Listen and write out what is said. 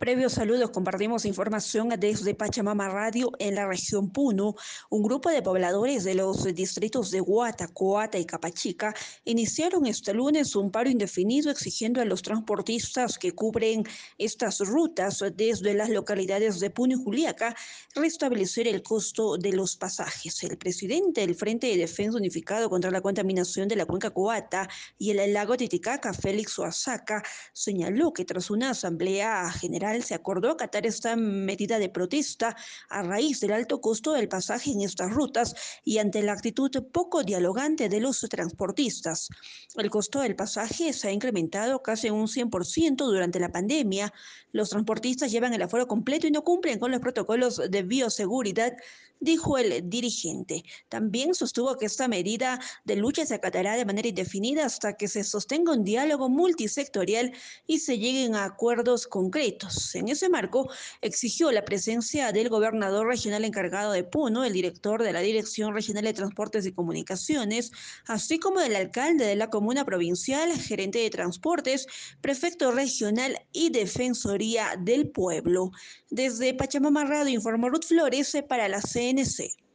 Previo saludos, compartimos información desde Pachamama Radio en la región Puno. Un grupo de pobladores de los distritos de Huata, Coata y Capachica iniciaron este lunes un paro indefinido exigiendo a los transportistas que cubren estas rutas desde las localidades de Puno y Juliaca restablecer el costo de los pasajes. El presidente del Frente de Defensa Unificado contra la Contaminación de la Cuenca Coata y el lago Titicaca, Félix Oaxaca, señaló que tras una asamblea general se acordó acatar esta medida de protesta a raíz del alto costo del pasaje en estas rutas y ante la actitud poco dialogante de los transportistas. El costo del pasaje se ha incrementado casi un 100% durante la pandemia. Los transportistas llevan el aforo completo y no cumplen con los protocolos de bioseguridad, dijo el dirigente. También sostuvo que esta medida de lucha se acatará de manera indefinida hasta que se sostenga un diálogo multisectorial y se lleguen a acuerdos concretos. En ese marco, exigió la presencia del gobernador regional encargado de Puno, el director de la Dirección Regional de Transportes y Comunicaciones, así como del alcalde de la comuna provincial, gerente de transportes, prefecto regional y defensoría del pueblo. Desde Pachamama Radio informó Ruth Flores para la CNC.